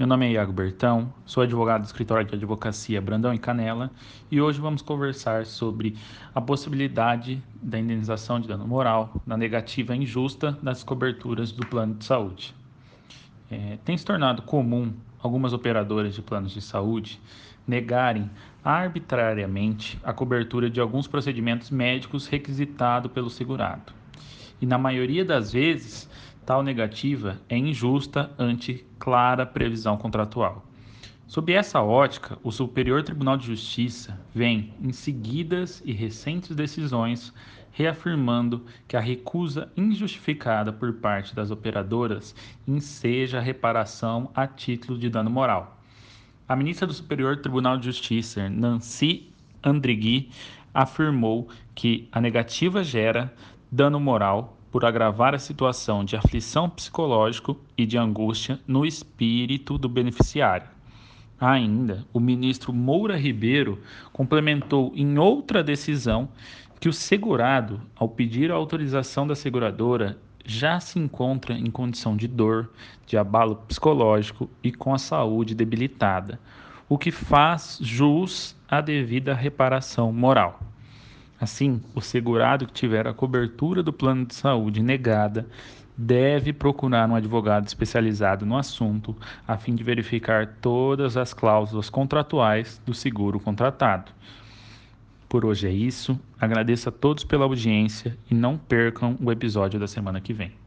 Meu nome é Iago Bertão, sou advogado do escritório de advocacia Brandão e Canela e hoje vamos conversar sobre a possibilidade da indenização de dano moral na negativa injusta das coberturas do plano de saúde. É, tem se tornado comum algumas operadoras de planos de saúde negarem arbitrariamente a cobertura de alguns procedimentos médicos requisitados pelo segurado. E na maioria das vezes, tal negativa é injusta ante clara previsão contratual. Sob essa ótica, o Superior Tribunal de Justiça vem, em seguidas e recentes decisões, reafirmando que a recusa injustificada por parte das operadoras enseja reparação a título de dano moral. A ministra do Superior Tribunal de Justiça, Nancy Andrighi, afirmou que a negativa gera dano moral por agravar a situação de aflição psicológico e de angústia no espírito do beneficiário. Ainda, o ministro Moura Ribeiro complementou em outra decisão que o segurado, ao pedir a autorização da seguradora, já se encontra em condição de dor, de abalo psicológico e com a saúde debilitada, o que faz jus à devida reparação moral. Assim, o segurado que tiver a cobertura do plano de saúde negada deve procurar um advogado especializado no assunto a fim de verificar todas as cláusulas contratuais do seguro contratado. Por hoje é isso. Agradeço a todos pela audiência e não percam o episódio da semana que vem.